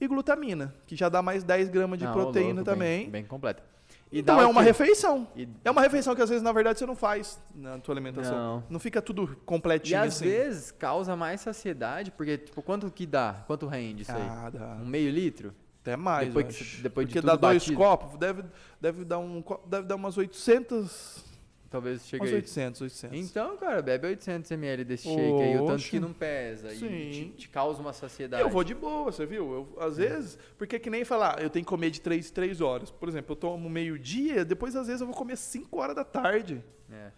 e glutamina, que já dá mais 10 gramas de ô, proteína louco, também. Bem, bem completa. E então é uma quê? refeição. E, É uma refeição que às vezes, na verdade, você não faz na tua alimentação. Não. Não, fica tudo e completinho às assim. vezes causa mais saciedade, porque, tipo, quanto que dá? Quanto rende isso aí? Ah, dá. Um meio litro? Até mais. Depois que depois de Porque tudo dá dois batido. copos, deve, deve, dar um, deve dar umas 800. Talvez chegue Uns aí. 800, 800. Então, cara, bebe 800 ml desse shake aí, o tanto Oxe. que não pesa. E Sim. te, te causa uma saciedade. Eu vou de boa, você viu? Eu, às vezes, porque é que nem falar, eu tenho que comer de 3 3 horas. Por exemplo, eu tomo meio-dia, depois às vezes eu vou comer 5 horas da tarde. É.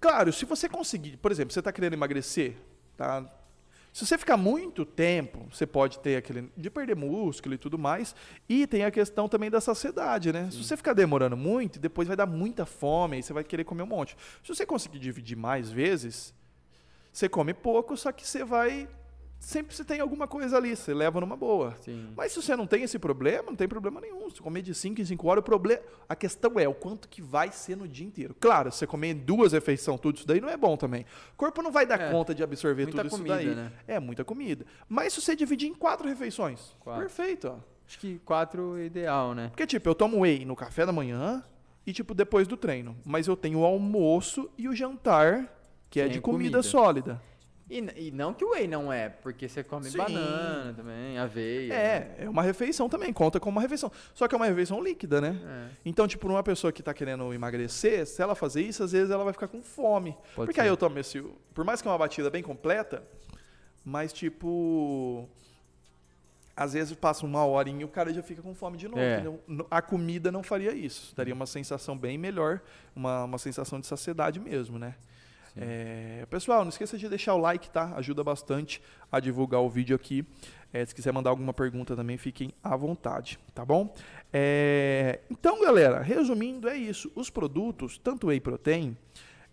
Claro, se você conseguir, por exemplo, você está querendo emagrecer, tá? Se você ficar muito tempo, você pode ter aquele de perder músculo e tudo mais, e tem a questão também da saciedade, né? Se você ficar demorando muito, depois vai dar muita fome, aí você vai querer comer um monte. Se você conseguir dividir mais vezes, você come pouco, só que você vai sempre você tem alguma coisa ali, você leva numa boa. Sim. Mas se você não tem esse problema, não tem problema nenhum. Se comer de 5 em 5 horas, o problema. A questão é o quanto que vai ser no dia inteiro. Claro, se você comer duas refeições, tudo isso daí não é bom também. O corpo não vai dar É, conta de absorver tudo comida, isso daí. né? É muita comida. Mas se você dividir em quatro refeições, Quatro. perfeito, ó. Acho que quatro é ideal, né? Porque, tipo, eu tomo whey no café da manhã e, tipo, depois do treino. Mas eu tenho o almoço e o jantar, que é de comida, comida. sólida. E, e não que o whey não é, porque você come Sim. banana também, aveia. né? É, é uma refeição também, conta como uma refeição. Só que é uma refeição líquida, né? É, Então, tipo, uma pessoa que tá querendo emagrecer, se ela fazer isso, às vezes ela vai ficar com fome. Pode Porque ser. aí eu tomo esse. Por mais que é uma batida bem completa, mas tipo. Às vezes passa uma horinha e o cara já fica com fome de novo. É. A comida não faria isso. Daria uma sensação bem melhor, uma, uma sensação de saciedade mesmo, né? É, pessoal, não esqueça de deixar o like, tá? Ajuda bastante a divulgar o vídeo aqui. É, se quiser mandar alguma pergunta também, fiquem à vontade, tá bom? É, então, galera, resumindo, é isso. Os produtos, tanto whey protein,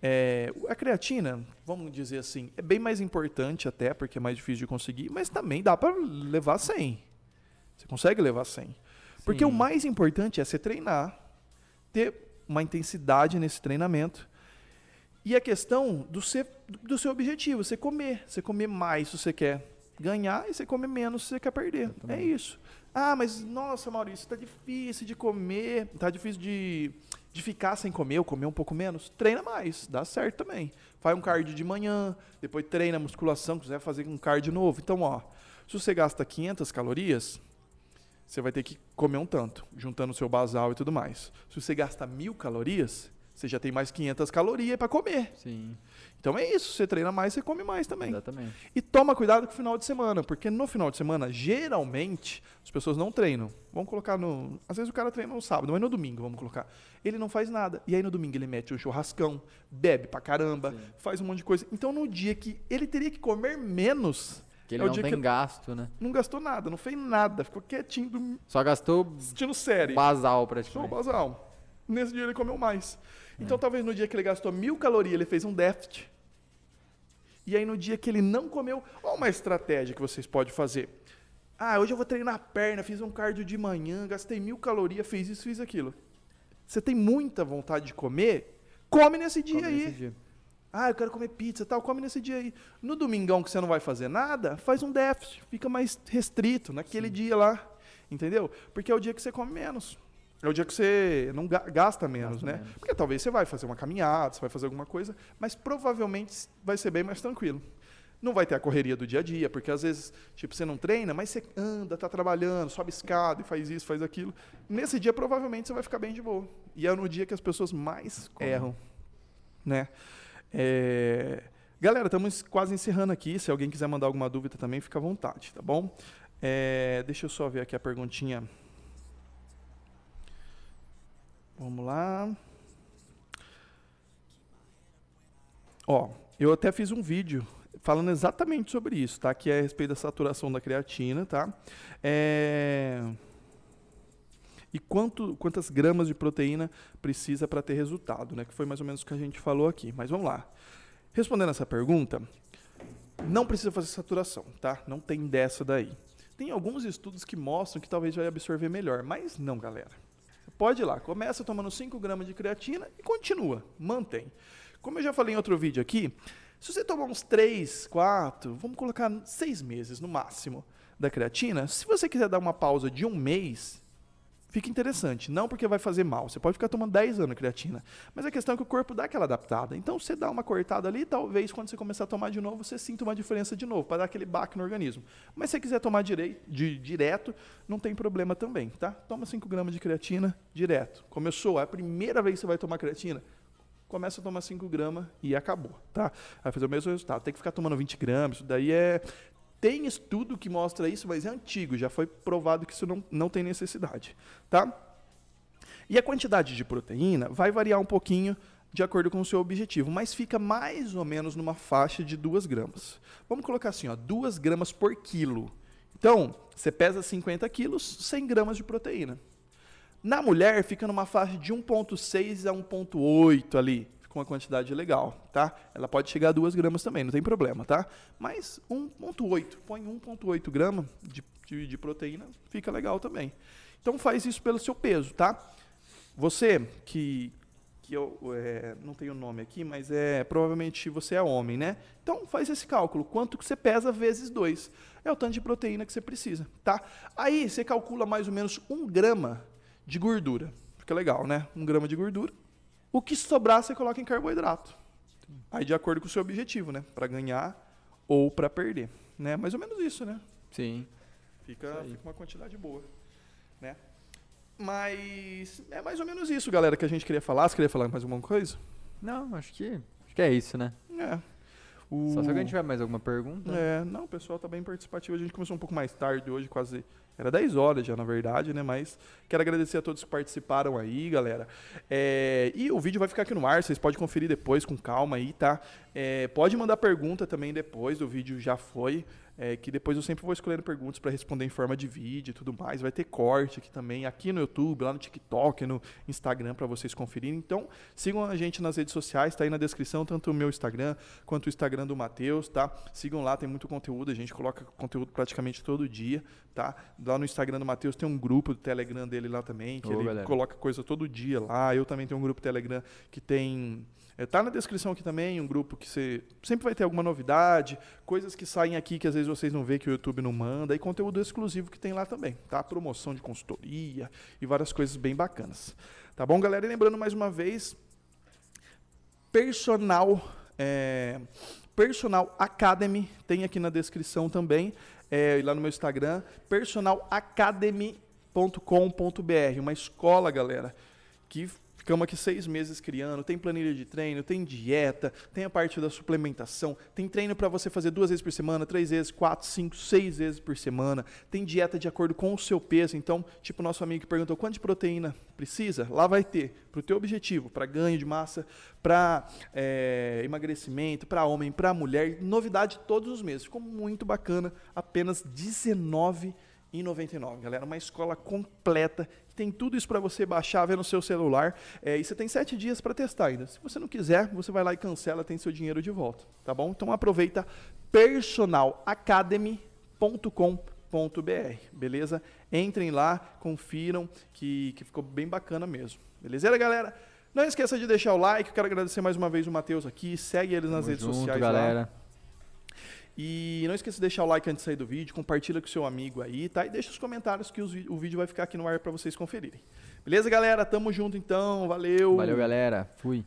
é, a creatina, vamos dizer assim, é bem mais importante até, porque é mais difícil de conseguir, mas também dá para levar 100. Você consegue levar 100. Porque o mais importante é você treinar, ter uma intensidade nesse treinamento. E a questão do, ser, do seu objetivo, você comer. Você comer mais se você quer ganhar e você comer menos se você quer perder. É isso. Ah, mas nossa, Maurício, tá difícil de comer, tá difícil de, de ficar sem comer ou comer um pouco menos. Treina mais, dá certo também. Faz um cardio de manhã, depois treina musculação, quiser fazer um cardio novo. Então, ó, se você gasta 500 calorias, você vai ter que comer um tanto, juntando o seu basal e tudo mais. Se você gasta mil calorias, você já tem mais 500 calorias para comer. Sim, Então é isso, você treina mais, você come mais também. exatamente. E toma cuidado com o final de semana, porque no final de semana, geralmente, as pessoas não treinam. Vamos colocar no. Às vezes o cara treina no sábado, mas no domingo, vamos colocar. Ele não faz nada. E aí no domingo ele mete um churrascão, bebe pra caramba, Sim. faz um monte de coisa. Então no dia que ele teria que comer menos, Que ele É não tem gasto, né? não gastou nada, não fez nada, ficou quietinho, dormindo, Só gastou assistindo série. basal praticamente. basal. Nesse dia ele comeu mais. Então talvez no dia que ele gastou mil calorias, ele fez um déficit. E aí no dia que ele não comeu, olha uma estratégia que vocês podem fazer. Ah, hoje eu vou treinar a perna, fiz um cardio de manhã, gastei mil calorias, fiz isso, fiz aquilo. Você tem muita vontade de comer, come nesse dia Come aí. nesse dia. Ah, eu quero comer pizza e tal, come nesse dia aí. No domingão que você não vai fazer nada, faz um déficit, fica mais restrito naquele dia lá, entendeu? Porque é o dia que você come menos. É o dia que você não ga- gasta menos, Gasta né? menos. Porque talvez você vai fazer uma caminhada, você vai fazer alguma coisa, mas provavelmente vai ser bem mais tranquilo. Não vai ter a correria do dia a dia, porque às vezes, tipo, você não treina, mas você anda, tá trabalhando, sobe escada e faz isso, faz aquilo. Nesse dia, provavelmente, você vai ficar bem de boa. E é no dia que as pessoas mais Como? erram, né? É, Galera, estamos quase encerrando aqui. Se alguém quiser mandar alguma dúvida também, fica à vontade, tá bom? É, Deixa eu só ver aqui a perguntinha. Vamos lá. Ó, eu até fiz um vídeo falando exatamente sobre isso, tá? Que é a respeito da saturação da creatina, tá? É... E quanto, quantas gramas de proteína precisa para ter resultado, né? Que foi mais ou menos o que a gente falou aqui. Mas vamos lá. Respondendo essa pergunta, não precisa fazer saturação, tá? Não tem dessa daí. Tem alguns estudos que mostram que talvez vai absorver melhor, mas não, galera. Pode ir lá. Começa tomando 5 gramas de creatina e continua. Mantém. Como eu já falei em outro vídeo aqui, se você tomar uns 3, 4, vamos colocar 6 meses no máximo da creatina, se você quiser dar uma pausa de um mês, fica interessante. Não porque vai fazer mal. Você pode ficar tomando 10 anos creatina. Mas a questão é que o corpo dá aquela adaptada. Então, você dá uma cortada ali, talvez quando você começar a tomar de novo, você sinta uma diferença de novo, para dar aquele baque no organismo. Mas se você quiser tomar direi, de, direto, não tem problema também, tá? Toma 5 gramas de creatina direto. Começou, é a primeira vez que você vai tomar creatina, começa a tomar 5 gramas e acabou, tá? Vai fazer o mesmo resultado. Tem que ficar tomando 20 gramas, isso daí é tem estudo que mostra isso, mas é antigo, já foi provado que isso não, não tem necessidade. Tá? E a quantidade de proteína vai variar um pouquinho de acordo com o seu objetivo, mas fica mais ou menos numa faixa de 2 gramas. Vamos colocar assim, 2 gramas por quilo. Então, você pesa 50 quilos, 100 gramas de proteína. Na mulher, fica numa faixa de 1,6 a 1,8 ali com uma quantidade legal, tá? Ela pode chegar a 2 gramas também, não tem problema, tá? Mas 1.8, põe 1.8 gramas de, de, de, proteína, fica legal também. Então faz isso pelo seu peso, tá? Você que, que eu é, não tenho nome aqui, mas é provavelmente você é homem, né? Então faz esse cálculo, quanto que você pesa vezes 2. É o tanto de proteína que você precisa, tá? Aí você calcula mais ou menos 1 grama de gordura. Fica legal, né? 1 grama de gordura o que sobrar você coloca em carboidrato. Aí de acordo com o seu objetivo, né? Para ganhar ou para perder, né? Mais ou menos isso, né? Sim. Fica, fica uma quantidade boa, né? Mas é mais ou menos isso, galera, que a gente queria falar. Você queria falar mais alguma coisa? Não, acho que acho que é isso, né? É. O... Só se alguém tiver mais alguma pergunta. É, não, o pessoal tá bem participativo. A gente começou um pouco mais tarde hoje, quase era 10 horas já, na verdade, né? Mas quero agradecer a todos que participaram aí, galera. É, e o vídeo vai ficar aqui no ar, vocês podem conferir depois com calma aí, tá? É, pode mandar pergunta também depois, o vídeo já foi é, que depois eu sempre vou escolhendo perguntas para responder em forma de vídeo e tudo mais. Vai ter corte aqui também, aqui no YouTube, lá no TikTok, no Instagram para vocês conferirem. Então, sigam a gente nas redes sociais, está aí na descrição, tanto o meu Instagram quanto o Instagram do Matheus, tá? Sigam lá, tem muito conteúdo, a gente coloca conteúdo praticamente todo dia, tá? Lá no Instagram do Matheus tem um grupo do Telegram dele lá também, que Ô, ele galera. coloca coisa todo dia lá. Eu também tenho um grupo Telegram que tem é, tá na descrição aqui também um grupo que você sempre vai ter alguma novidade, coisas que saem aqui que às vezes vocês não vê que o YouTube não manda e conteúdo exclusivo que tem lá também, tá? Promoção de consultoria e várias coisas bem bacanas. Tá bom, galera? E lembrando mais uma vez, personal é, Personal Academy tem aqui na descrição também, é, lá no meu Instagram, personalacademy.com.br, uma escola, galera, que Ficamos aqui seis meses criando, tem planilha de treino, tem dieta, tem a parte da suplementação, tem treino para você fazer duas vezes por semana, três vezes, quatro, cinco, seis vezes por semana, tem dieta de acordo com o seu peso. Então, tipo nosso amigo que perguntou quanto de proteína precisa, lá vai ter para o teu objetivo, para ganho de massa, para é, emagrecimento, para homem, para mulher, novidade todos os meses. Ficou muito bacana, apenas 19 em 99, galera. Uma escola completa, tem tudo isso para você baixar, ver no seu celular. É, e você tem sete dias para testar ainda. Se você não quiser, você vai lá e cancela, tem seu dinheiro de volta, tá bom? Então aproveita personalacademy.com.br, beleza? Entrem lá, confiram, que, que ficou bem bacana mesmo. Beleza, galera? Não esqueça de deixar o like, quero agradecer mais uma vez o Matheus aqui, segue eles nas Tamo redes junto, sociais galera. lá. E não esqueça de deixar o like antes de sair do vídeo, compartilha com seu amigo aí, tá? E deixa os comentários que o vídeo vai ficar aqui no ar para vocês conferirem. Beleza, galera? Tamo junto então. Valeu. Valeu, galera. Fui.